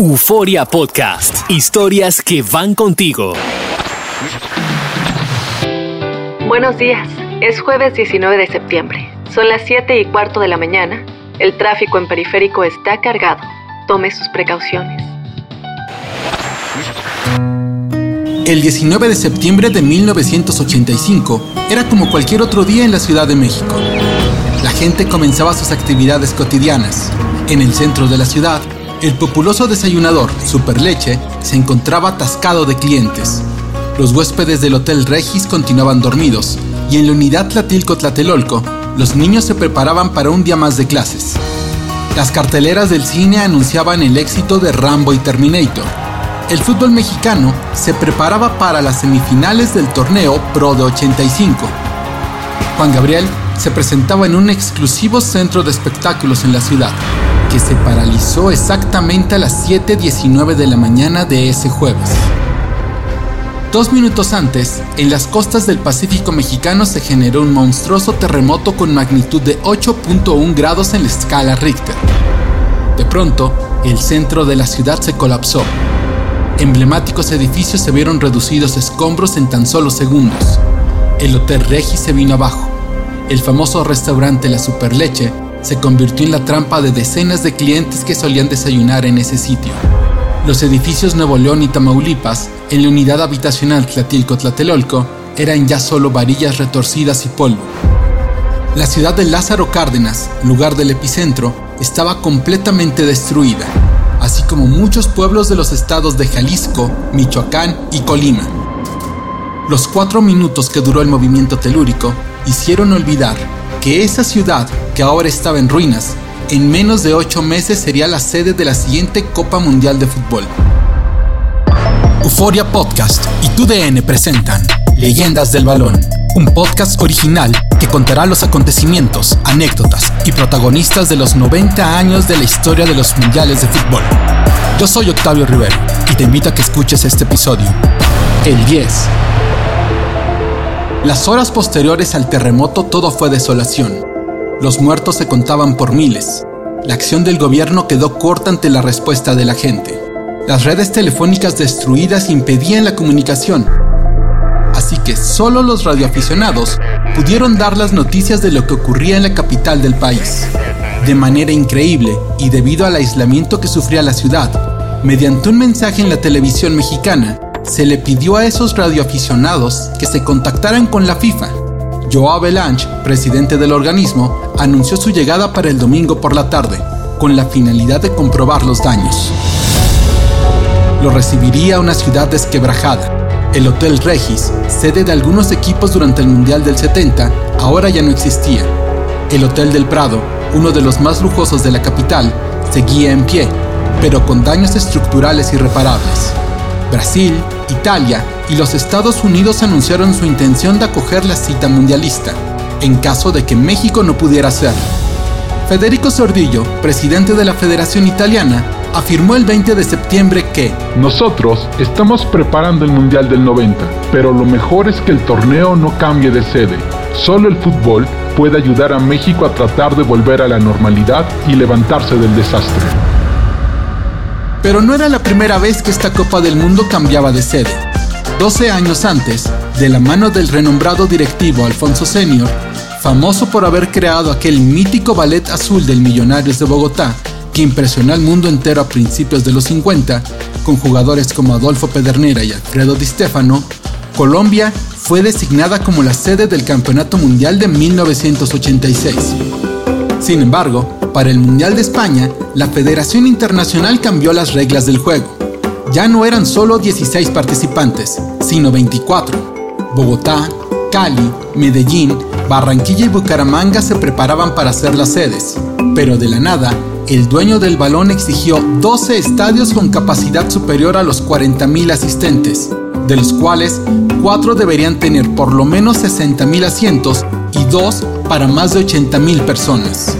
Euforia Podcast. Historias que van contigo. Buenos días. Es jueves 19 de septiembre. Son las 7 y cuarto de la mañana. El tráfico en periférico está cargado. Tome sus precauciones. El 19 de septiembre de 1985 era como cualquier otro día en la Ciudad de México. La gente comenzaba sus actividades cotidianas. En el centro de la ciudad, el populoso desayunador Superleche se encontraba atascado de clientes. Los huéspedes del Hotel Regis continuaban dormidos y en la unidad Tlatilco-Tlatelolco, los niños se preparaban para un día más de clases. Las carteleras del cine anunciaban el éxito de Rambo y Terminator. El fútbol mexicano se preparaba para las semifinales del torneo Pro de 85. Juan Gabriel se presentaba en un exclusivo centro de espectáculos en la ciudad que se paralizó exactamente a las 7.19 de la mañana de ese jueves. Dos minutos antes, en las costas del Pacífico mexicano se generó un monstruoso terremoto con magnitud de 8.1 grados en la escala Richter. De pronto, el centro de la ciudad se colapsó. Emblemáticos edificios se vieron reducidos a escombros en tan solo segundos. El Hotel Regi se vino abajo. El famoso restaurante La Superleche se convirtió en la trampa de decenas de clientes que solían desayunar en ese sitio. Los edificios Nuevo León y Tamaulipas, en la unidad habitacional Tlatilco-Tlatelolco, eran ya solo varillas retorcidas y polvo. La ciudad de Lázaro Cárdenas, lugar del epicentro, estaba completamente destruida, así como muchos pueblos de los estados de Jalisco, Michoacán y Colima. Los cuatro minutos que duró el movimiento telúrico hicieron olvidar que esa ciudad, que ahora estaba en ruinas, en menos de ocho meses sería la sede de la siguiente Copa Mundial de Fútbol. Euforia Podcast y TUDN presentan Leyendas del Balón, un podcast original que contará los acontecimientos, anécdotas y protagonistas de los 90 años de la historia de los mundiales de fútbol. Yo soy Octavio Rivero y te invito a que escuches este episodio. El 10 las horas posteriores al terremoto todo fue desolación. Los muertos se contaban por miles. La acción del gobierno quedó corta ante la respuesta de la gente. Las redes telefónicas destruidas impedían la comunicación. Así que solo los radioaficionados pudieron dar las noticias de lo que ocurría en la capital del país. De manera increíble y debido al aislamiento que sufría la ciudad, mediante un mensaje en la televisión mexicana, se le pidió a esos radioaficionados que se contactaran con la FIFA. Joao Belange, presidente del organismo, anunció su llegada para el domingo por la tarde, con la finalidad de comprobar los daños. Lo recibiría una ciudad desquebrajada. El Hotel Regis, sede de algunos equipos durante el Mundial del 70, ahora ya no existía. El Hotel del Prado, uno de los más lujosos de la capital, seguía en pie, pero con daños estructurales irreparables. Brasil, Italia y los Estados Unidos anunciaron su intención de acoger la cita mundialista, en caso de que México no pudiera hacerlo. Federico Sordillo, presidente de la Federación Italiana, afirmó el 20 de septiembre que Nosotros estamos preparando el Mundial del 90, pero lo mejor es que el torneo no cambie de sede. Solo el fútbol puede ayudar a México a tratar de volver a la normalidad y levantarse del desastre. Pero no era la primera vez que esta Copa del Mundo cambiaba de sede. 12 años antes, de la mano del renombrado directivo Alfonso Senior, famoso por haber creado aquel mítico ballet azul del Millonarios de Bogotá, que impresionó al mundo entero a principios de los 50, con jugadores como Adolfo Pedernera y Alfredo Di Stefano, Colombia fue designada como la sede del Campeonato Mundial de 1986. Sin embargo, para el Mundial de España, la Federación Internacional cambió las reglas del juego. Ya no eran solo 16 participantes, sino 24. Bogotá, Cali, Medellín, Barranquilla y Bucaramanga se preparaban para ser las sedes, pero de la nada, el dueño del balón exigió 12 estadios con capacidad superior a los 40.000 asistentes, de los cuales 4 deberían tener por lo menos 60.000 asientos y 2 para más de 80.000 personas.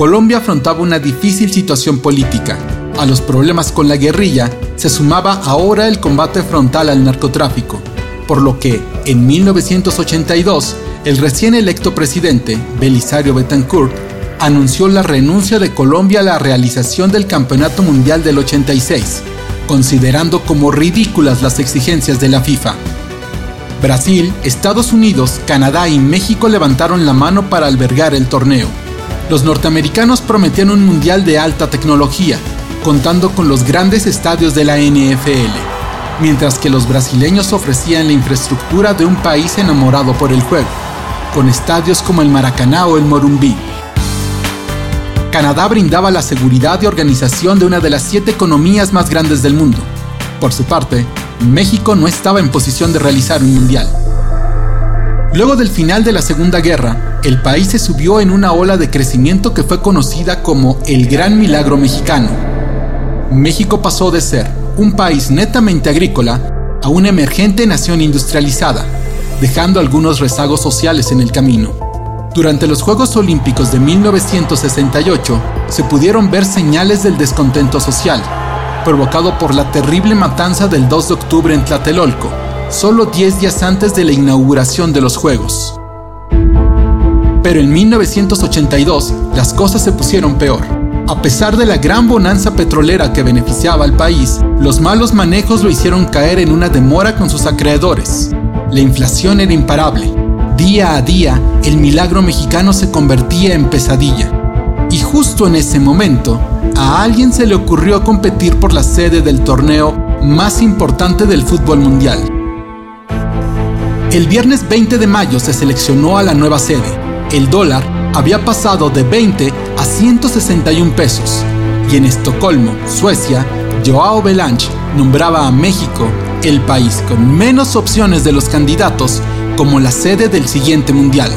Colombia afrontaba una difícil situación política. A los problemas con la guerrilla se sumaba ahora el combate frontal al narcotráfico, por lo que, en 1982, el recién electo presidente, Belisario Betancourt, anunció la renuncia de Colombia a la realización del Campeonato Mundial del 86, considerando como ridículas las exigencias de la FIFA. Brasil, Estados Unidos, Canadá y México levantaron la mano para albergar el torneo. Los norteamericanos prometían un mundial de alta tecnología, contando con los grandes estadios de la NFL, mientras que los brasileños ofrecían la infraestructura de un país enamorado por el juego, con estadios como el Maracaná o el Morumbí. Canadá brindaba la seguridad y organización de una de las siete economías más grandes del mundo. Por su parte, México no estaba en posición de realizar un mundial. Luego del final de la Segunda Guerra, el país se subió en una ola de crecimiento que fue conocida como el Gran Milagro Mexicano. México pasó de ser un país netamente agrícola a una emergente nación industrializada, dejando algunos rezagos sociales en el camino. Durante los Juegos Olímpicos de 1968 se pudieron ver señales del descontento social, provocado por la terrible matanza del 2 de octubre en Tlatelolco, solo 10 días antes de la inauguración de los Juegos. Pero en 1982 las cosas se pusieron peor. A pesar de la gran bonanza petrolera que beneficiaba al país, los malos manejos lo hicieron caer en una demora con sus acreedores. La inflación era imparable. Día a día, el milagro mexicano se convertía en pesadilla. Y justo en ese momento, a alguien se le ocurrió competir por la sede del torneo más importante del fútbol mundial. El viernes 20 de mayo se seleccionó a la nueva sede. El dólar había pasado de 20 a 161 pesos y en Estocolmo, Suecia, Joao Belange nombraba a México el país con menos opciones de los candidatos como la sede del siguiente mundial.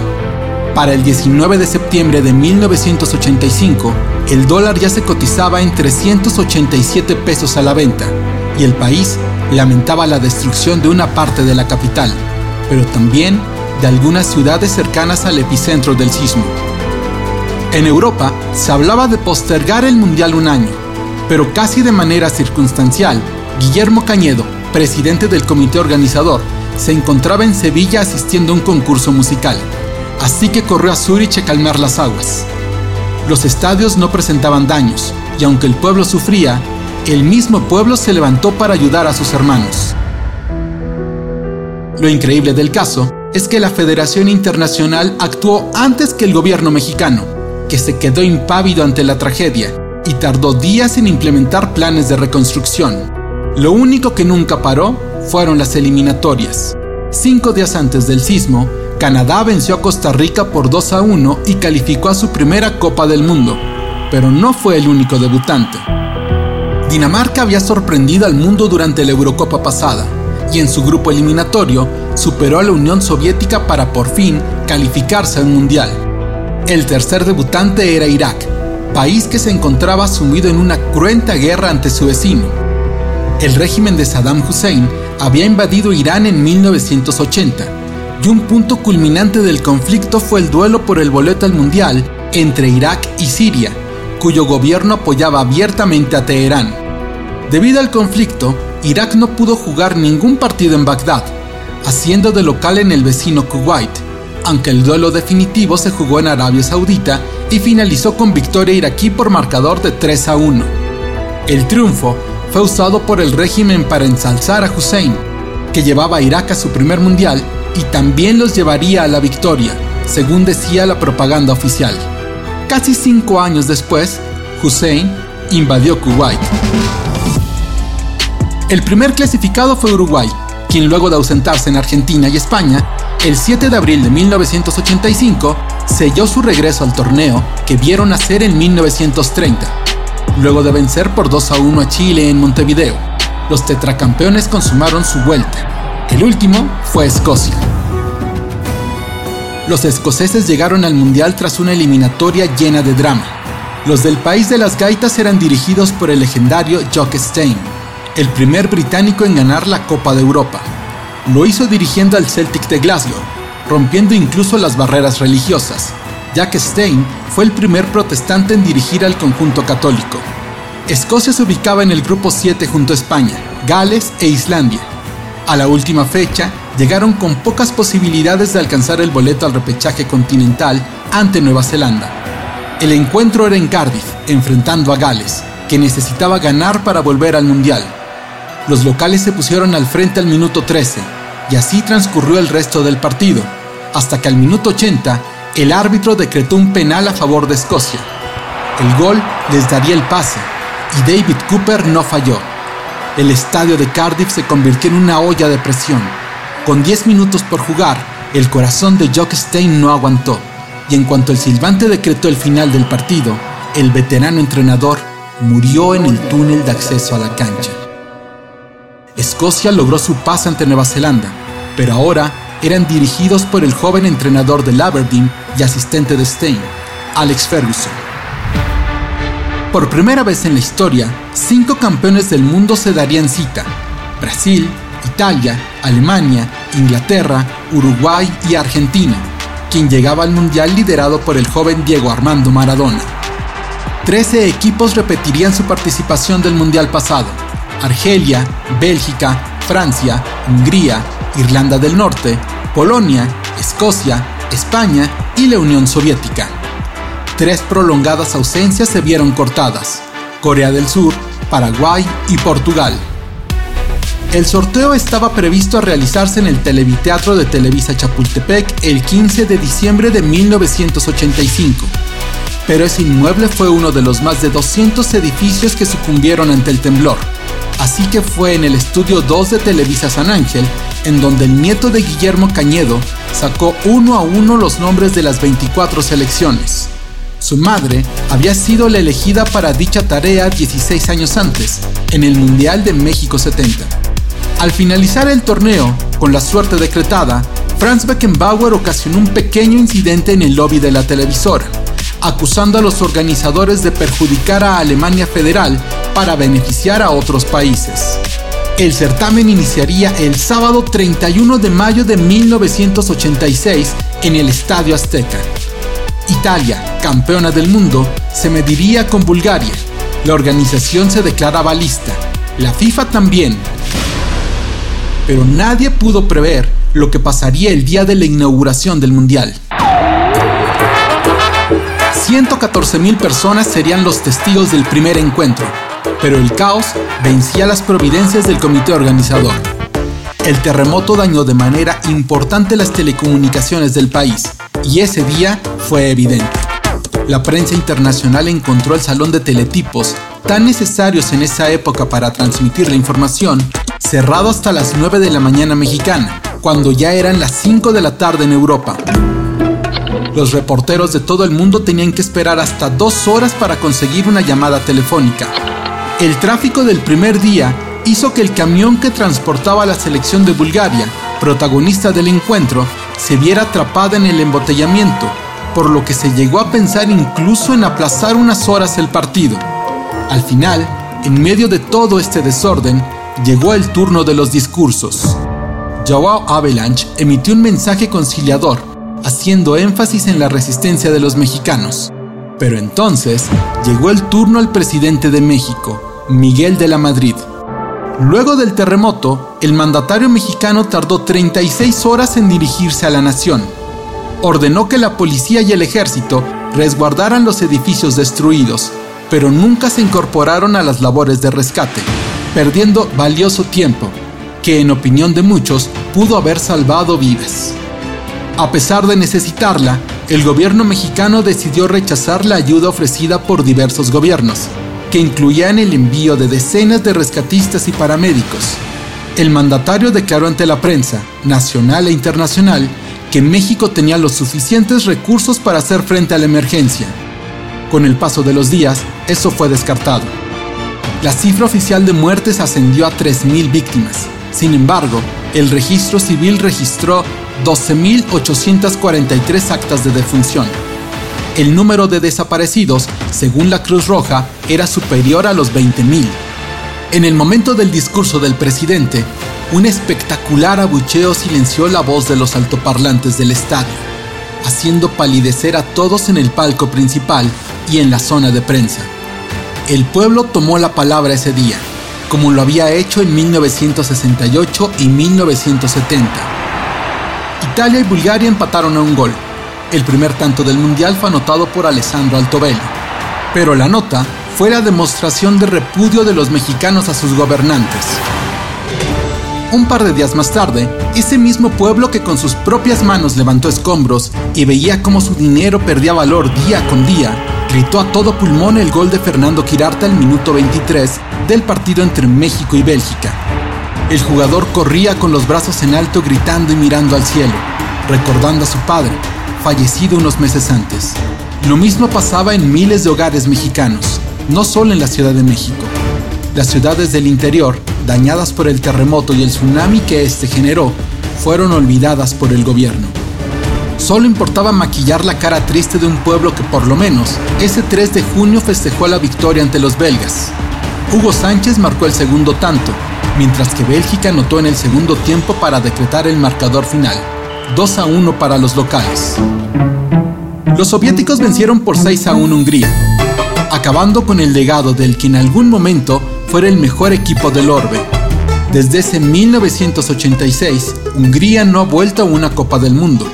Para el 19 de septiembre de 1985, el dólar ya se cotizaba en 387 pesos a la venta y el país lamentaba la destrucción de una parte de la capital, pero también de algunas ciudades cercanas al epicentro del sismo. En Europa se hablaba de postergar el Mundial un año, pero casi de manera circunstancial, Guillermo Cañedo, presidente del comité organizador, se encontraba en Sevilla asistiendo a un concurso musical así que corrió a Zurich a calmar las aguas. Los estadios no presentaban daños, y aunque el pueblo sufría, el mismo pueblo se levantó para ayudar a sus hermanos. Lo increíble del caso es que la Federación Internacional actuó antes que el gobierno mexicano, que se quedó impávido ante la tragedia y tardó días en implementar planes de reconstrucción. Lo único que nunca paró fueron las eliminatorias. Cinco días antes del sismo, Canadá venció a Costa Rica por 2 a 1 y calificó a su primera Copa del Mundo, pero no fue el único debutante. Dinamarca había sorprendido al mundo durante la Eurocopa pasada y en su grupo eliminatorio superó a la Unión Soviética para por fin calificarse al Mundial. El tercer debutante era Irak, país que se encontraba sumido en una cruenta guerra ante su vecino. El régimen de Saddam Hussein había invadido Irán en 1980 y un punto culminante del conflicto fue el duelo por el boleto al Mundial entre Irak y Siria, cuyo gobierno apoyaba abiertamente a Teherán. Debido al conflicto, Irak no pudo jugar ningún partido en Bagdad, haciendo de local en el vecino Kuwait, aunque el duelo definitivo se jugó en Arabia Saudita y finalizó con victoria iraquí por marcador de 3 a 1. El triunfo fue usado por el régimen para ensalzar a Hussein, que llevaba a Irak a su primer mundial y también los llevaría a la victoria, según decía la propaganda oficial. Casi cinco años después, Hussein invadió Kuwait. El primer clasificado fue Uruguay, quien luego de ausentarse en Argentina y España, el 7 de abril de 1985 selló su regreso al torneo que vieron nacer en 1930, luego de vencer por 2 a 1 a Chile en Montevideo. Los tetracampeones consumaron su vuelta el último fue Escocia. Los escoceses llegaron al Mundial tras una eliminatoria llena de drama. Los del país de las gaitas eran dirigidos por el legendario Jock Stein, el primer británico en ganar la Copa de Europa. Lo hizo dirigiendo al Celtic de Glasgow, rompiendo incluso las barreras religiosas. Jack Stein fue el primer protestante en dirigir al conjunto católico. Escocia se ubicaba en el grupo 7 junto a España, Gales e Islandia a la última fecha, llegaron con pocas posibilidades de alcanzar el boleto al repechaje continental ante Nueva Zelanda. El encuentro era en Cardiff, enfrentando a Gales, que necesitaba ganar para volver al Mundial. Los locales se pusieron al frente al minuto 13, y así transcurrió el resto del partido, hasta que al minuto 80 el árbitro decretó un penal a favor de Escocia. El gol les daría el pase, y David Cooper no falló. El estadio de Cardiff se convirtió en una olla de presión. Con 10 minutos por jugar, el corazón de Jock Stein no aguantó, y en cuanto el silbante decretó el final del partido, el veterano entrenador murió en el túnel de acceso a la cancha. Escocia logró su paz ante Nueva Zelanda, pero ahora eran dirigidos por el joven entrenador del Aberdeen y asistente de Stein, Alex Ferguson. Por primera vez en la historia, cinco campeones del mundo se darían cita. Brasil, Italia, Alemania, Inglaterra, Uruguay y Argentina, quien llegaba al Mundial liderado por el joven Diego Armando Maradona. Trece equipos repetirían su participación del Mundial pasado. Argelia, Bélgica, Francia, Hungría, Irlanda del Norte, Polonia, Escocia, España y la Unión Soviética. Tres prolongadas ausencias se vieron cortadas, Corea del Sur, Paraguay y Portugal. El sorteo estaba previsto a realizarse en el Televiteatro de Televisa Chapultepec el 15 de diciembre de 1985, pero ese inmueble fue uno de los más de 200 edificios que sucumbieron ante el temblor. Así que fue en el estudio 2 de Televisa San Ángel, en donde el nieto de Guillermo Cañedo sacó uno a uno los nombres de las 24 selecciones. Su madre había sido la elegida para dicha tarea 16 años antes, en el Mundial de México 70. Al finalizar el torneo, con la suerte decretada, Franz Beckenbauer ocasionó un pequeño incidente en el lobby de la televisora, acusando a los organizadores de perjudicar a Alemania Federal para beneficiar a otros países. El certamen iniciaría el sábado 31 de mayo de 1986 en el Estadio Azteca. Italia, campeona del mundo, se mediría con Bulgaria. La organización se declaraba lista, la FIFA también. Pero nadie pudo prever lo que pasaría el día de la inauguración del Mundial. 114.000 personas serían los testigos del primer encuentro, pero el caos vencía las providencias del comité organizador. El terremoto dañó de manera importante las telecomunicaciones del país, y ese día fue evidente. La prensa internacional encontró el salón de teletipos, tan necesarios en esa época para transmitir la información, cerrado hasta las 9 de la mañana mexicana, cuando ya eran las 5 de la tarde en Europa. Los reporteros de todo el mundo tenían que esperar hasta dos horas para conseguir una llamada telefónica. El tráfico del primer día hizo que el camión que transportaba a la selección de Bulgaria, protagonista del encuentro, se viera atrapada en el embotellamiento, por lo que se llegó a pensar incluso en aplazar unas horas el partido. Al final, en medio de todo este desorden, llegó el turno de los discursos. Joao Avalanche emitió un mensaje conciliador, haciendo énfasis en la resistencia de los mexicanos. Pero entonces llegó el turno al presidente de México, Miguel de la Madrid. Luego del terremoto, el mandatario mexicano tardó 36 horas en dirigirse a la nación. Ordenó que la policía y el ejército resguardaran los edificios destruidos, pero nunca se incorporaron a las labores de rescate, perdiendo valioso tiempo, que en opinión de muchos pudo haber salvado vidas. A pesar de necesitarla, el gobierno mexicano decidió rechazar la ayuda ofrecida por diversos gobiernos, que incluían el envío de decenas de rescatistas y paramédicos. El mandatario declaró ante la prensa, nacional e internacional, que México tenía los suficientes recursos para hacer frente a la emergencia. Con el paso de los días, eso fue descartado. La cifra oficial de muertes ascendió a 3.000 víctimas. Sin embargo, el registro civil registró 12.843 actas de defunción. El número de desaparecidos, según la Cruz Roja, era superior a los 20.000. En el momento del discurso del presidente, un espectacular abucheo silenció la voz de los altoparlantes del estadio, haciendo palidecer a todos en el palco principal y en la zona de prensa. El pueblo tomó la palabra ese día, como lo había hecho en 1968 y 1970. Italia y Bulgaria empataron a un gol. El primer tanto del Mundial fue anotado por Alessandro Altobelli. Pero la nota fue la demostración de repudio de los mexicanos a sus gobernantes. Un par de días más tarde, ese mismo pueblo que con sus propias manos levantó escombros y veía cómo su dinero perdía valor día con día, gritó a todo pulmón el gol de Fernando Quirarte al minuto 23 del partido entre México y Bélgica. El jugador corría con los brazos en alto gritando y mirando al cielo, recordando a su padre, fallecido unos meses antes. Lo mismo pasaba en miles de hogares mexicanos, no solo en la Ciudad de México. Las ciudades del interior, dañadas por el terremoto y el tsunami que éste generó, fueron olvidadas por el gobierno. Solo importaba maquillar la cara triste de un pueblo que por lo menos ese 3 de junio festejó la victoria ante los belgas. Hugo Sánchez marcó el segundo tanto, mientras que Bélgica anotó en el segundo tiempo para decretar el marcador final, 2 a 1 para los locales. Los soviéticos vencieron por 6 a 1 Hungría, acabando con el legado del que en algún momento fuera el mejor equipo del orbe. Desde ese 1986, Hungría no ha vuelto a una Copa del Mundo.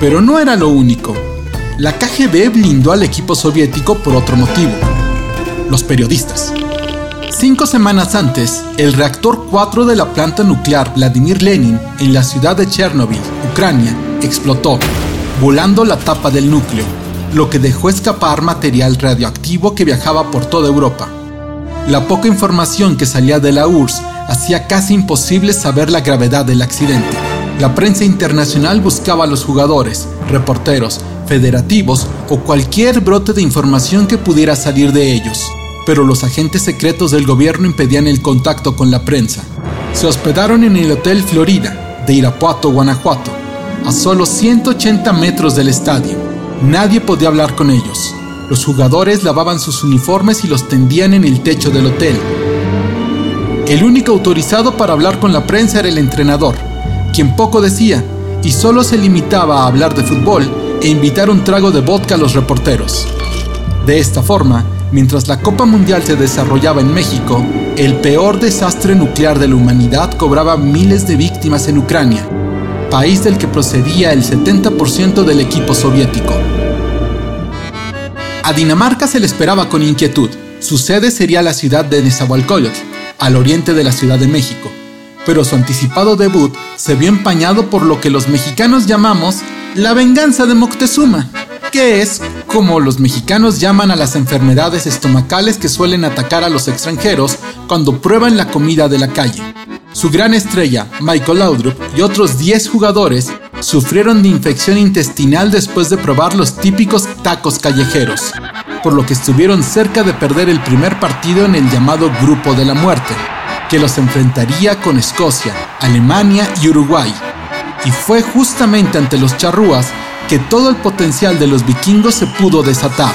Pero no era lo único. La KGB blindó al equipo soviético por otro motivo. Los periodistas. Cinco semanas antes, el reactor 4 de la planta nuclear Vladimir Lenin en la ciudad de Chernobyl, Ucrania, explotó, volando la tapa del núcleo, lo que dejó escapar material radioactivo que viajaba por toda Europa. La poca información que salía de la URSS hacía casi imposible saber la gravedad del accidente. La prensa internacional buscaba a los jugadores, reporteros, federativos o cualquier brote de información que pudiera salir de ellos, pero los agentes secretos del gobierno impedían el contacto con la prensa. Se hospedaron en el Hotel Florida de Irapuato, Guanajuato, a solo 180 metros del estadio. Nadie podía hablar con ellos. Los jugadores lavaban sus uniformes y los tendían en el techo del hotel. El único autorizado para hablar con la prensa era el entrenador, quien poco decía y solo se limitaba a hablar de fútbol e invitar un trago de vodka a los reporteros. De esta forma, mientras la Copa Mundial se desarrollaba en México, el peor desastre nuclear de la humanidad cobraba miles de víctimas en Ucrania, país del que procedía el 70% del equipo soviético. A Dinamarca se le esperaba con inquietud. Su sede sería la ciudad de Nezahualcóyotl, al oriente de la Ciudad de México. Pero su anticipado debut se vio empañado por lo que los mexicanos llamamos la venganza de Moctezuma, que es como los mexicanos llaman a las enfermedades estomacales que suelen atacar a los extranjeros cuando prueban la comida de la calle. Su gran estrella, Michael Laudrup, y otros 10 jugadores sufrieron de infección intestinal después de probar los típicos tacos callejeros, por lo que estuvieron cerca de perder el primer partido en el llamado Grupo de la Muerte, que los enfrentaría con Escocia, Alemania y Uruguay. Y fue justamente ante los charrúas que todo el potencial de los vikingos se pudo desatar.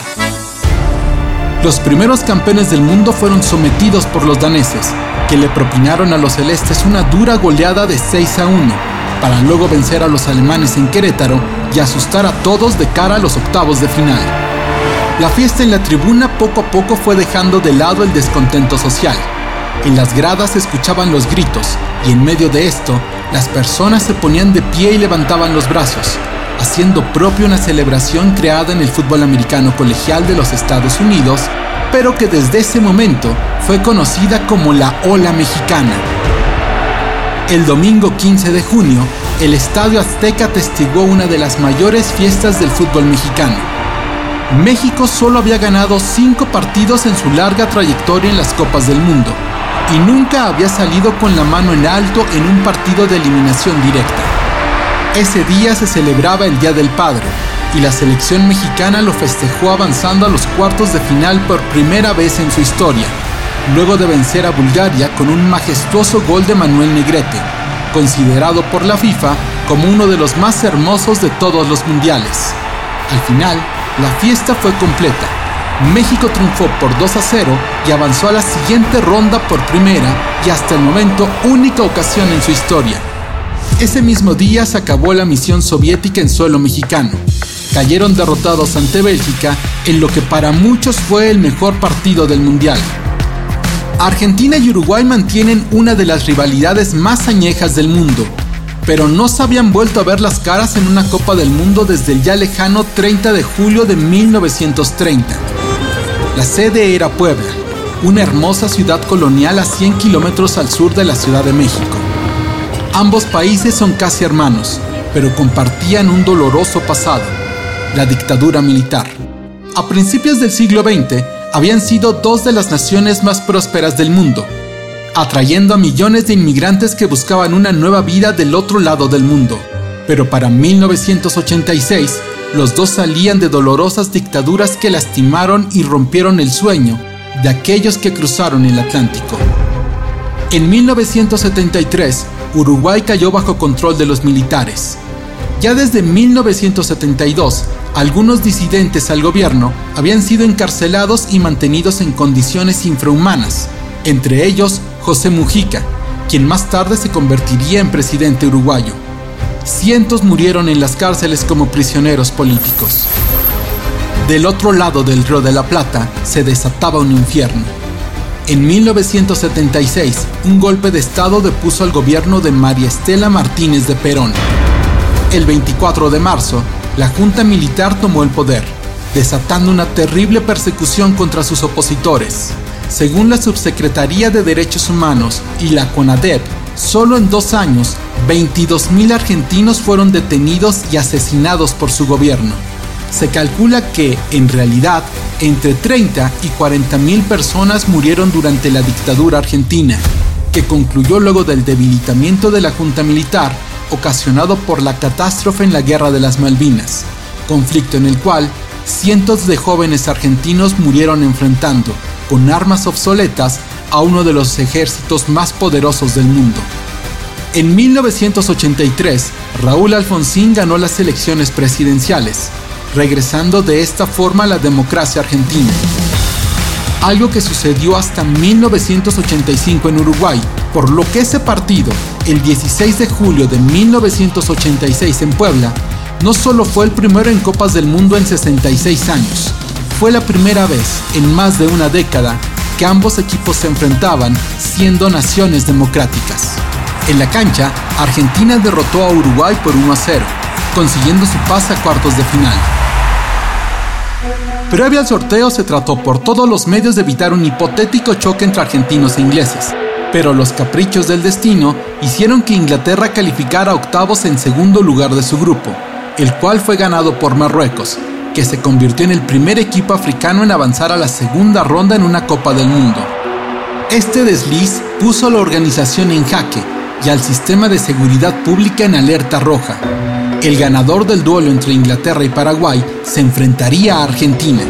Los primeros campeones del mundo fueron sometidos por los daneses, que le propinaron a los celestes una dura goleada de 6 a 1, para luego vencer a los alemanes en Querétaro y asustar a todos de cara a los octavos de final. La fiesta en la tribuna poco a poco fue dejando de lado el descontento social. En las gradas se escuchaban los gritos y en medio de esto, las personas se ponían de pie y levantaban los brazos, haciendo propio una celebración creada en el fútbol americano colegial de los Estados Unidos, pero que desde ese momento fue conocida como la Ola Mexicana. El domingo 15 de junio, el Estadio Azteca testiguó una de las mayores fiestas del fútbol mexicano. México solo había ganado cinco partidos en su larga trayectoria en las Copas del Mundo y nunca había salido con la mano en alto en un partido de eliminación directa. Ese día se celebraba el Día del Padre y la selección mexicana lo festejó avanzando a los cuartos de final por primera vez en su historia, luego de vencer a Bulgaria con un majestuoso gol de Manuel Negrete, considerado por la FIFA como uno de los más hermosos de todos los mundiales. Al final, la fiesta fue completa. México triunfó por 2 a 0 y avanzó a la siguiente ronda por primera y hasta el momento única ocasión en su historia. Ese mismo día se acabó la misión soviética en suelo mexicano. Cayeron derrotados ante Bélgica en lo que para muchos fue el mejor partido del Mundial. Argentina y Uruguay mantienen una de las rivalidades más añejas del mundo. pero no se habían vuelto a ver las caras en una Copa del Mundo desde el ya lejano 30 de julio de 1930. La sede era Puebla, una hermosa ciudad colonial a 100 kilómetros al sur de la Ciudad de México. Ambos países son casi hermanos, pero compartían un doloroso pasado, la dictadura militar. A principios del siglo XX, habían sido dos de las naciones más prósperas del mundo, atrayendo a millones de inmigrantes que buscaban una nueva vida del otro lado del mundo. Pero para 1986, los dos salían de dolorosas dictaduras que lastimaron y rompieron el sueño de aquellos que cruzaron el Atlántico. En 1973, Uruguay cayó bajo control de los militares. Ya desde 1972, algunos disidentes al gobierno habían sido encarcelados y mantenidos en condiciones infrahumanas, entre ellos José Mujica, quien más tarde se convertiría en presidente uruguayo. Cientos murieron en las cárceles como prisioneros políticos. Del otro lado del Río de la Plata se desataba un infierno. En 1976, un golpe de Estado depuso al gobierno de María Estela Martínez de Perón. El 24 de marzo, la Junta Militar tomó el poder, desatando una terrible persecución contra sus opositores. Según la Subsecretaría de Derechos Humanos y la CONADEP, solo en dos años, 22.000 argentinos fueron detenidos y asesinados por su gobierno. Se calcula que, en realidad, entre 30 y 40 mil personas murieron durante la dictadura argentina, que concluyó luego del debilitamiento de la Junta Militar ocasionado por la catástrofe en la Guerra de las Malvinas, conflicto en el cual cientos de jóvenes argentinos murieron enfrentando, con armas obsoletas, a uno de los ejércitos más poderosos del mundo. En 1983, Raúl Alfonsín ganó las elecciones presidenciales, regresando de esta forma a la democracia argentina. Algo que sucedió hasta 1985 en Uruguay, por lo que ese partido, el 16 de julio de 1986 en Puebla, no solo fue el primero en Copas del Mundo en 66 años, fue la primera vez en más de una década que ambos equipos se enfrentaban siendo naciones democráticas. En la cancha, Argentina derrotó a Uruguay por 1 a 0, consiguiendo su pase a cuartos de final. Previo al sorteo se trató por todos los medios de evitar un hipotético choque entre argentinos e ingleses, pero los caprichos del destino hicieron que Inglaterra calificara a octavos en segundo lugar de su grupo, el cual fue ganado por Marruecos, que se convirtió en el primer equipo africano en avanzar a la segunda ronda en una Copa del Mundo. Este desliz puso a la organización en jaque y al sistema de seguridad pública en alerta roja, el ganador del duelo entre Inglaterra y Paraguay se enfrentaría a Argentina.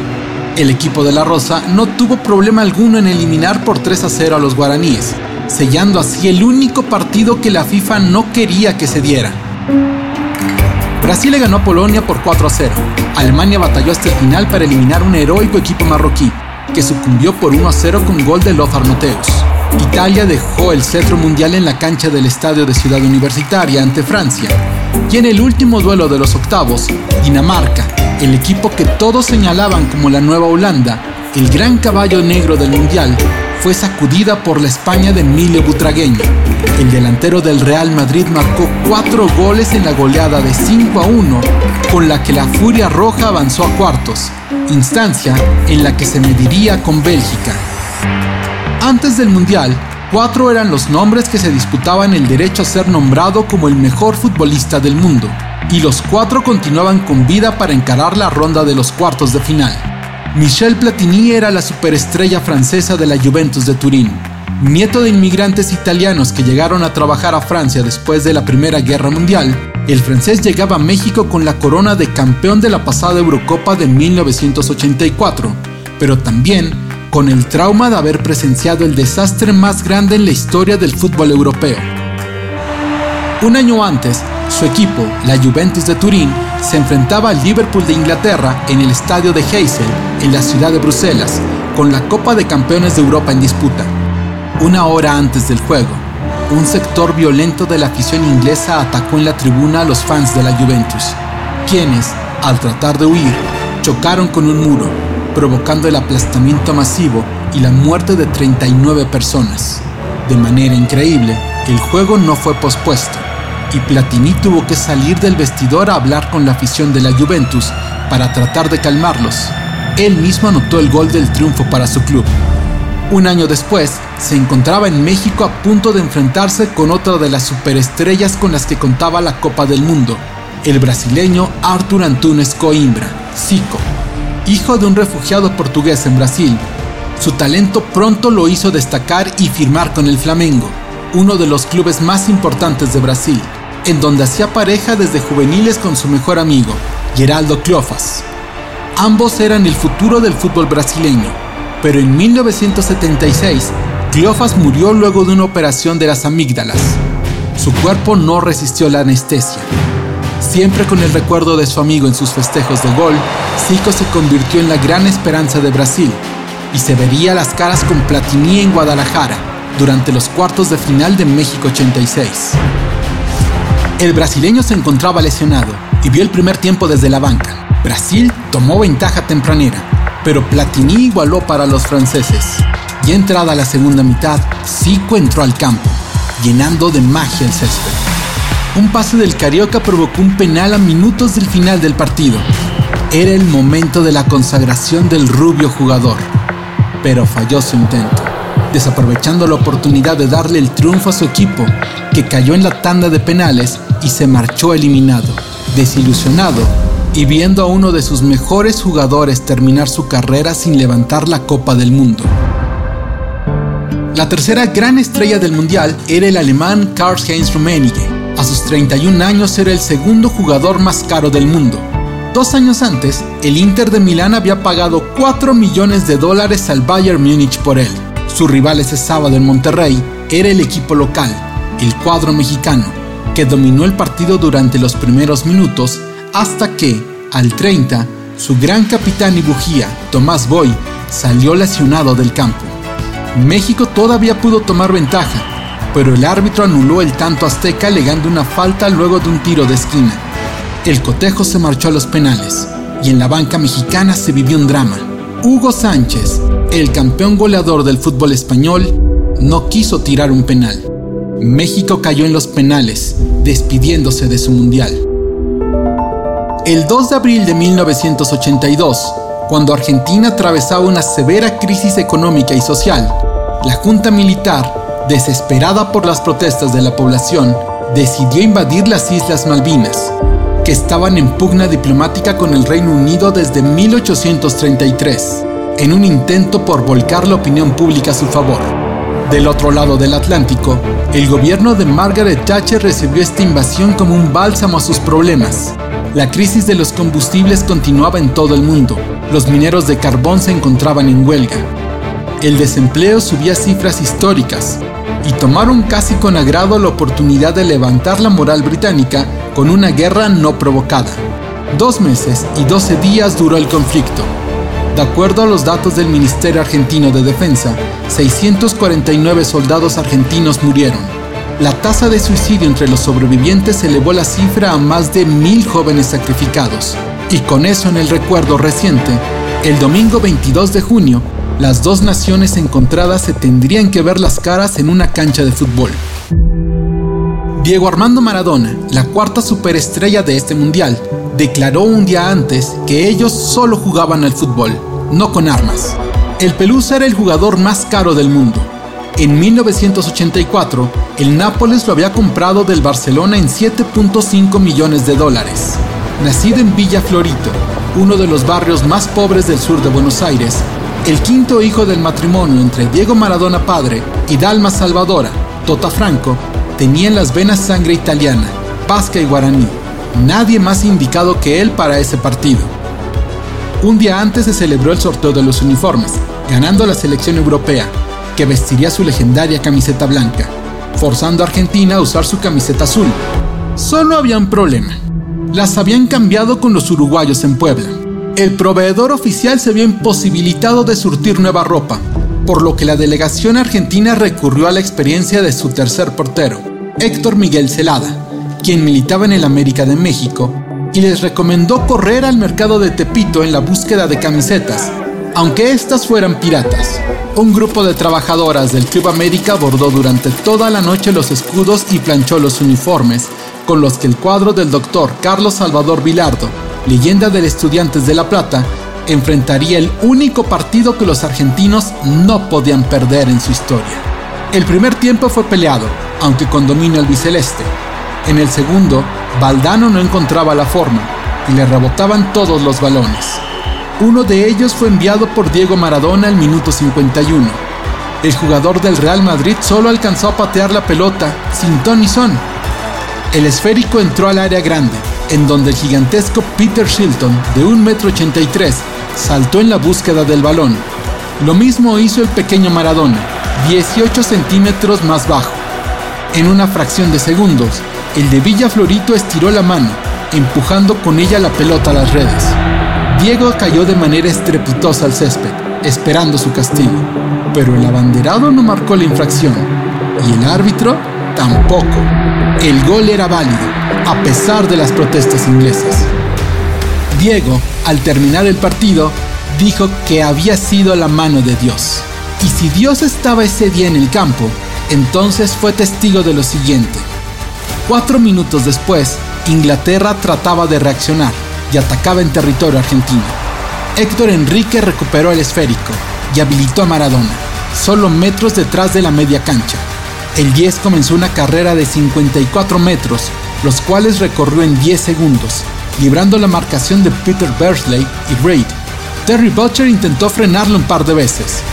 El equipo de la Rosa no tuvo problema alguno en eliminar por 3 a 0 a los guaraníes, sellando así el único partido que la FIFA no quería que se diera. Brasil le ganó a Polonia por 4 a 0. Alemania batalló hasta el final para eliminar un heroico equipo marroquí, que sucumbió por 1 a 0 con gol de Lothar Matthäus. Italia dejó el cetro mundial en la cancha del estadio de Ciudad Universitaria ante Francia. Y en el último duelo de los octavos, Dinamarca, el equipo que todos señalaban como la nueva Holanda, el gran caballo negro del mundial, fue sacudida por la España de Emilio Butragueño. El delantero del Real Madrid marcó cuatro goles en la goleada de 5 a 1, con la que la Furia Roja avanzó a cuartos, instancia en la que se mediría con Bélgica. Antes del Mundial, cuatro eran los nombres que se disputaban el derecho a ser nombrado como el mejor futbolista del mundo, y los cuatro continuaban con vida para encarar la ronda de los cuartos de final. Michel Platini era la superestrella francesa de la Juventus de Turín. Nieto de inmigrantes italianos que llegaron a trabajar a Francia después de la Primera Guerra Mundial, el francés llegaba a México con la corona de campeón de la pasada Eurocopa de 1984, pero también con el trauma de haber presenciado el desastre más grande en la historia del fútbol europeo. Un año antes, su equipo, la Juventus de Turín, se enfrentaba al Liverpool de Inglaterra en el estadio de Heysel, en la ciudad de Bruselas, con la Copa de Campeones de Europa en disputa. Una hora antes del juego, un sector violento de la afición inglesa atacó en la tribuna a los fans de la Juventus, quienes, al tratar de huir, chocaron con un muro, provocando el aplastamiento masivo y la muerte de 39 personas. De manera increíble, el juego no fue pospuesto, y Platini tuvo que salir del vestidor a hablar con la afición de la Juventus para tratar de calmarlos. Él mismo anotó el gol del triunfo para su club. Un año después, se encontraba en México a punto de enfrentarse con otra de las superestrellas con las que contaba la Copa del Mundo, el brasileño Arthur Antunes Coimbra, Zico. Hijo de un refugiado portugués en Brasil, su talento pronto lo hizo destacar y firmar con el Flamengo, uno de los clubes más importantes de Brasil, en donde hacía pareja desde juveniles con su mejor amigo, Geraldo Cleofas. Ambos eran el futuro del fútbol brasileño, pero en 1976 Cleofas murió luego de una operación de las amígdalas. Su cuerpo no resistió la anestesia. Siempre con el recuerdo de su amigo en sus festejos de gol, Zico se convirtió en la gran esperanza de Brasil y se vería las caras con Platini en Guadalajara durante los cuartos de final de México 86. El brasileño se encontraba lesionado y vio el primer tiempo desde la banca. Brasil tomó ventaja tempranera, pero Platini igualó para los franceses. Y entrada la segunda mitad, Zico entró al campo, llenando de magia el césped. Un pase del Carioca provocó un penal a minutos del final del partido. Era el momento de la consagración del rubio jugador pero falló su intento, desaprovechando la oportunidad de darle el triunfo a su equipo, que cayó en la tanda de penales y se marchó eliminado, desilusionado y viendo a uno de sus mejores jugadores terminar su carrera sin levantar la Copa del Mundo. La tercera gran estrella del Mundial era el alemán Karl-Heinz Rummenigge. A sus 31 años era el segundo jugador más caro del mundo, Dos años antes, el Inter de Milán había pagado 4 millones de dólares al Bayern Múnich por él. Su rival ese sábado en Monterrey era el equipo local, el cuadro mexicano, que dominó el partido durante los primeros minutos hasta que, al 30, su gran capitán y bujía, Tomás Boy, salió lesionado del campo. México todavía pudo tomar ventaja, pero el árbitro anuló el tanto azteca alegando una falta luego de un tiro de esquina. El cotejo se marchó a los penales y en la banca mexicana se vivió un drama. Hugo Sánchez, el campeón goleador del fútbol español, no quiso tirar un penal. México cayó en los penales, despidiéndose de su mundial. El 2 de abril de 1982, cuando Argentina atravesaba una severa crisis económica y social, la Junta Militar, desesperada por las protestas de la población, decidió invadir las Islas Malvinas que estaban en pugna diplomática con el Reino Unido desde 1833, en un intento por volcar la opinión pública a su favor. Del otro lado del Atlántico, el gobierno de Margaret Thatcher recibió esta invasión como un bálsamo a sus problemas. La crisis de los combustibles continuaba en todo el mundo. Los mineros de carbón se encontraban en huelga. El desempleo subía cifras históricas y tomaron casi con agrado la oportunidad de levantar la moral británica con una guerra no provocada. Dos meses y doce días duró el conflicto. De acuerdo a los datos del Ministerio Argentino de Defensa, 649 soldados argentinos murieron. La tasa de suicidio entre los sobrevivientes elevó la cifra a más de mil jóvenes sacrificados. Y con eso en el recuerdo reciente, el domingo 22 de junio, las dos naciones encontradas se tendrían que ver las caras en una cancha de fútbol. Diego Armando Maradona, la cuarta superestrella de este mundial, declaró un día antes que ellos solo jugaban al fútbol, no con armas. El Pelusa era el jugador más caro del mundo. En 1984, el Nápoles lo había comprado del Barcelona en 7.5 millones de dólares. Nacido en Villa Florito, uno de los barrios más pobres del sur de Buenos Aires, el quinto hijo del matrimonio entre Diego Maradona padre y Dalma Salvadora, Tota Franco, tenía en las venas sangre italiana, pasca y guaraní. Nadie más indicado que él para ese partido. Un día antes se celebró el sorteo de los uniformes, ganando la selección europea, que vestiría su legendaria camiseta blanca, forzando a Argentina a usar su camiseta azul. Solo había un problema. Las habían cambiado con los uruguayos en Puebla. El proveedor oficial se había imposibilitado de surtir nueva ropa, por lo que la delegación argentina recurrió a la experiencia de su tercer portero, Héctor Miguel Celada, quien militaba en el América de México, y les recomendó correr al mercado de Tepito en la búsqueda de camisetas, Aunque estas fueran piratas, un grupo de trabajadoras del Club América bordó durante toda la noche los escudos y planchó los uniformes con los que el cuadro del doctor Carlos Salvador Vilardo, leyenda del Estudiantes de La Plata, enfrentaría el único partido que los argentinos no podían perder en su historia. El primer tiempo fue peleado, aunque con dominio albiceleste. En el segundo, Valdano no encontraba la forma y le rebotaban todos los balones. Uno de ellos fue enviado por Diego Maradona al minuto 51. El jugador del Real Madrid solo alcanzó a patear la pelota sin ton son. El esférico entró al área grande, en donde el gigantesco Peter Shilton, de 1,83 m, saltó en la búsqueda del balón. Lo mismo hizo el pequeño Maradona, 18 centímetros más bajo. En una fracción de segundos, el de Villa Florito estiró la mano, empujando con ella la pelota a las redes. Diego cayó de manera estrepitosa al césped, esperando su castigo, pero el abanderado no marcó la infracción y el árbitro tampoco. El gol era válido, a pesar de las protestas inglesas. Diego, al terminar el partido, dijo que había sido la mano de Dios. Y si Dios estaba ese día en el campo, entonces fue testigo de lo siguiente. Cuatro minutos después, Inglaterra trataba de reaccionar y atacaba en territorio argentino. Héctor Enrique recuperó el esférico y habilitó a Maradona, solo metros detrás de la media cancha. El 10 comenzó una carrera de 54 metros, los cuales recorrió en 10 segundos, librando la marcación de Peter Bersley y Reid. Terry Butcher intentó frenarlo un par de veces.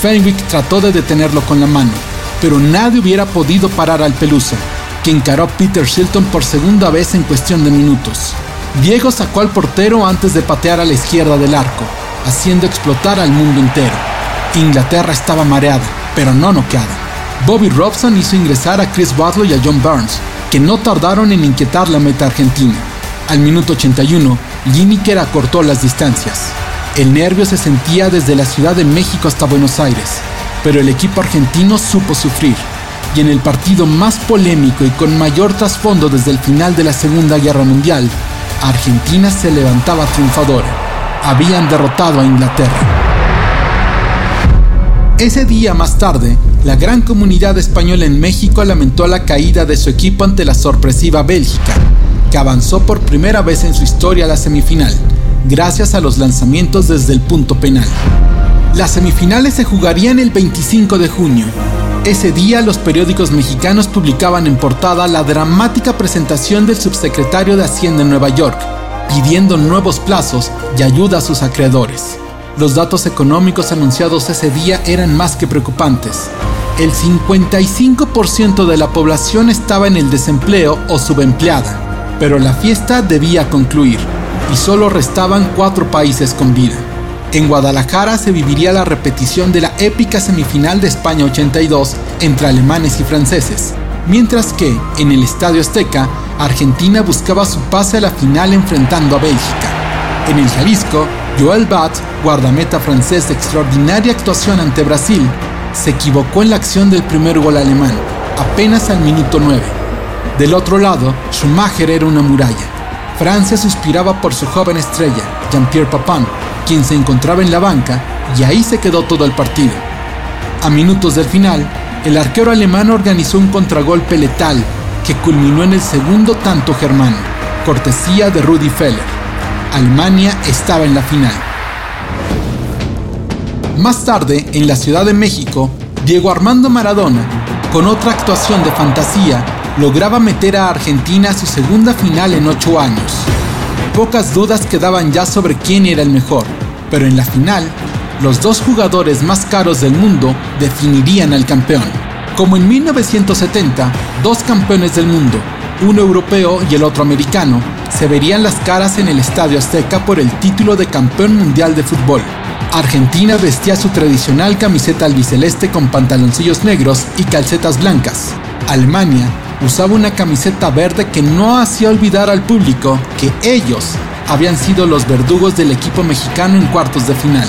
Fenwick trató de detenerlo con la mano, pero nadie hubiera podido parar al Pelusa, que encaró a Peter Shilton por segunda vez en cuestión de minutos. Diego sacó al portero antes de patear a la izquierda del arco, haciendo explotar al mundo entero. Inglaterra estaba mareada, pero no noqueada. Bobby Robson hizo ingresar a Chris Butler y a John Burns, que no tardaron en inquietar la meta argentina. Al minuto 81, Lineker acortó las distancias. El nervio se sentía desde la Ciudad de México hasta Buenos Aires, pero el equipo argentino supo sufrir. Y en el partido más polémico y con mayor trasfondo desde el final de la Segunda Guerra Mundial, Argentina se levantaba triunfadora. Habían derrotado a Inglaterra. Ese día más tarde, la gran comunidad española en México lamentó la caída de su equipo ante la sorpresiva Bélgica, que avanzó por primera vez en su historia a la semifinal, gracias a los lanzamientos desde el punto penal. Las semifinales se jugarían el 25 de junio. Ese día los periódicos mexicanos publicaban en portada la dramática presentación del subsecretario de Hacienda en Nueva York, pidiendo nuevos plazos y ayuda a sus acreedores. Los datos económicos anunciados ese día eran más que preocupantes. El 55% de la población estaba en el desempleo o subempleada, pero la fiesta debía concluir y solo restaban cuatro países con vida. En Guadalajara se viviría la repetición de la épica semifinal de España 82 entre alemanes y franceses, mientras que en el Estadio Azteca, Argentina buscaba su pase a la final enfrentando a Bélgica. En el Jalisco, Joel Bat, guardameta francés de extraordinaria actuación ante Brasil, se equivocó en la acción del primer gol alemán, apenas al minuto 9. Del otro lado, Schumacher era una muralla. Francia suspiraba por su joven estrella, Jean-Pierre Papin, quien se encontraba en la banca y ahí se quedó todo el partido. A minutos del final, el arquero alemán organizó un contragolpe letal que culminó en el segundo tanto germano, cortesía de Rudi Feller. Alemania estaba en la final. Más tarde, en la Ciudad de México, Diego Armando Maradona, con otra actuación de fantasía, lograba meter a Argentina a su segunda final en ocho años. Pocas dudas quedaban ya sobre quién era el mejor, pero en la final, los dos jugadores más caros del mundo definirían al campeón. Como en 1970, dos campeones del mundo, uno europeo y el otro americano, se verían las caras en el Estadio Azteca por el título de campeón mundial de fútbol. Argentina vestía su tradicional camiseta albiceleste con pantaloncillos negros y calcetas blancas. Alemania usaba una camiseta verde que no hacía olvidar al público que ellos habían sido los verdugos del equipo mexicano en cuartos de final.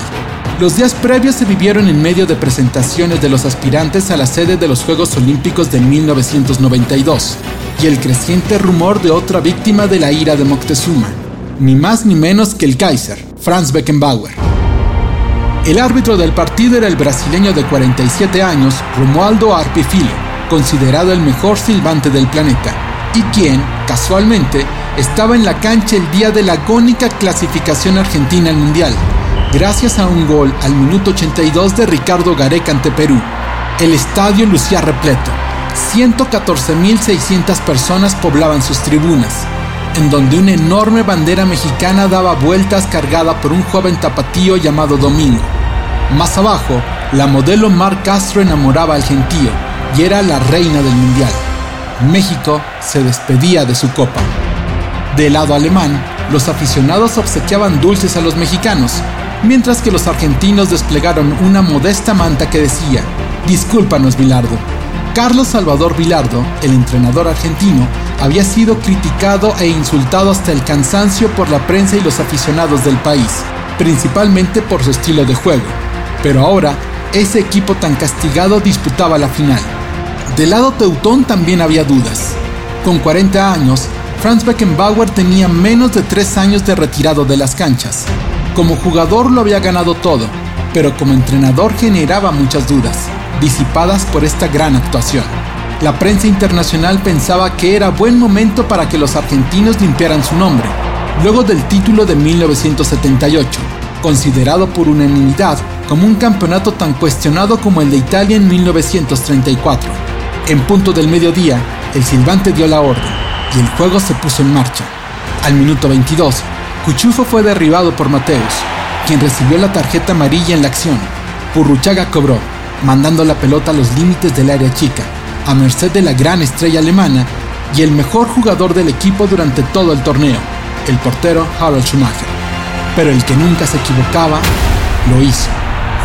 Los días previos se vivieron en medio de presentaciones de los aspirantes a la sede de los Juegos Olímpicos de 1992 y el creciente rumor de otra víctima de la ira de Moctezuma, ni más ni menos que el Kaiser, Franz Beckenbauer. El árbitro del partido era el brasileño de 47 años, Romualdo Arpifilo, considerado el mejor silbante del planeta, y quien, casualmente, estaba en la cancha el día de la agónica clasificación argentina al Mundial, gracias a un gol al minuto 82 de Ricardo Gareca ante Perú. El estadio lucía repleto. 114.600 personas poblaban sus tribunas, en donde una enorme bandera mexicana daba vueltas cargada por un joven tapatío llamado Domingo. Más abajo, la modelo Mar Castro enamoraba al gentío y era la reina del mundial. México se despedía de su copa. Del lado alemán, los aficionados obsequiaban dulces a los mexicanos, mientras que los argentinos desplegaron una modesta manta que decía, Discúlpanos, Bilardo. Carlos Salvador Bilardo, el entrenador argentino, había sido criticado e insultado hasta el cansancio por la prensa y los aficionados del país, principalmente por su estilo de juego pero ahora ese equipo tan castigado disputaba la final. Del lado teutón también había dudas. Con 40 años, Franz Beckenbauer tenía menos de 3 años de retirado de las canchas. Como jugador lo había ganado todo, pero como entrenador generaba muchas dudas, disipadas por esta gran actuación. La prensa internacional pensaba que era buen momento para que los argentinos limpiaran su nombre, luego del título de 1978, considerado por unanimidad como un campeonato tan cuestionado como el de Italia en 1934. En punto del mediodía, el silbante dio la orden y el juego se puso en marcha. Al minuto 22, Cuchufo fue derribado por Mateus, quien recibió la tarjeta amarilla en la acción. Purruchaga cobró, mandando la pelota a los límites del área chica, a merced de la gran estrella alemana y el mejor jugador del equipo durante todo el torneo, el portero Harald Schumacher. Pero el que nunca se equivocaba, lo hizo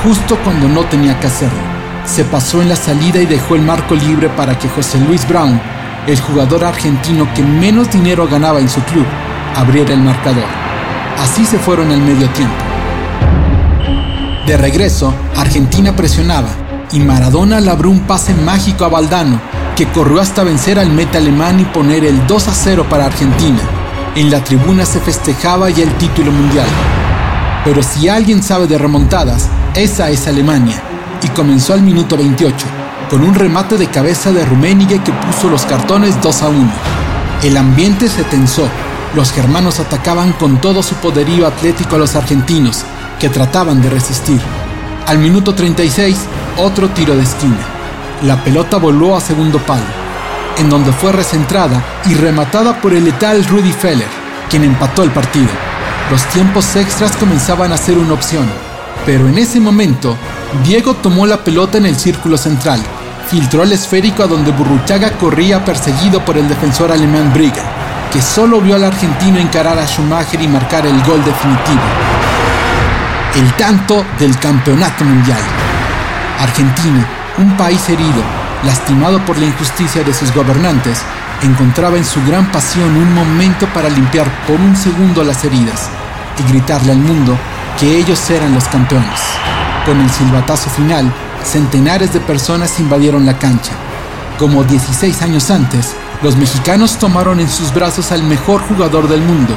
justo cuando no tenía que hacerlo. Se pasó en la salida y dejó el marco libre para que José Luis Brown, el jugador argentino que menos dinero ganaba en su club, abriera el marcador. Así se fueron al medio tiempo. De regreso, Argentina presionaba y Maradona labró un pase mágico a Valdano, que corrió hasta vencer al meta alemán y poner el 2 a 0 para Argentina. En la tribuna se festejaba ya el título mundial. Pero si alguien sabe de remontadas, esa es Alemania, y comenzó al minuto 28, con un remate de cabeza de Rummenigge que puso los cartones 2 a 1. El ambiente se tensó, los germanos atacaban con todo su poderío atlético a los argentinos, que trataban de resistir. Al minuto 36, otro tiro de esquina. La pelota voló a segundo palo, en donde fue recentrada y rematada por el letal Rudy Feller, quien empató el partido. Los tiempos extras comenzaban a ser una opción, pero en ese momento, Diego tomó la pelota en el círculo central, filtró el esférico a donde Burruchaga corría perseguido por el defensor alemán Briga, que solo vio al argentino encarar a Schumacher y marcar el gol definitivo. El tanto del campeonato mundial. Argentina, un país herido, lastimado por la injusticia de sus gobernantes, encontraba en su gran pasión un momento para limpiar por un segundo las heridas y gritarle al mundo que ellos eran los campeones. Con el silbatazo final, centenares de personas invadieron la cancha. Como 16 años antes, los mexicanos tomaron en sus brazos al mejor jugador del mundo,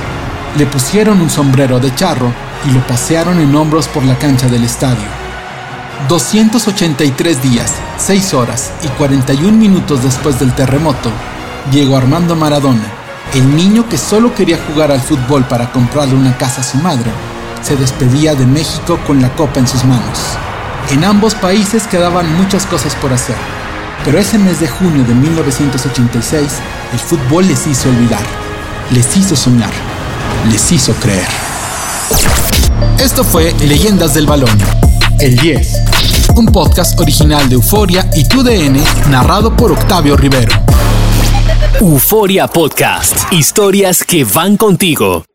le pusieron un sombrero de charro y lo pasearon en hombros por la cancha del estadio. 283 días, 6 horas y 41 minutos después del terremoto, Diego Armando Maradona, el niño que solo quería jugar al fútbol para comprarle una casa a su madre, se despedía de México con la copa en sus manos. En ambos países quedaban muchas cosas por hacer, pero ese mes de junio de 1986 el fútbol les hizo olvidar, les hizo soñar, les hizo creer. Esto fue Leyendas del Balón, el 10, un podcast original de Euforia y TUDN narrado por Octavio Rivero. Euforia Podcast, historias que van contigo.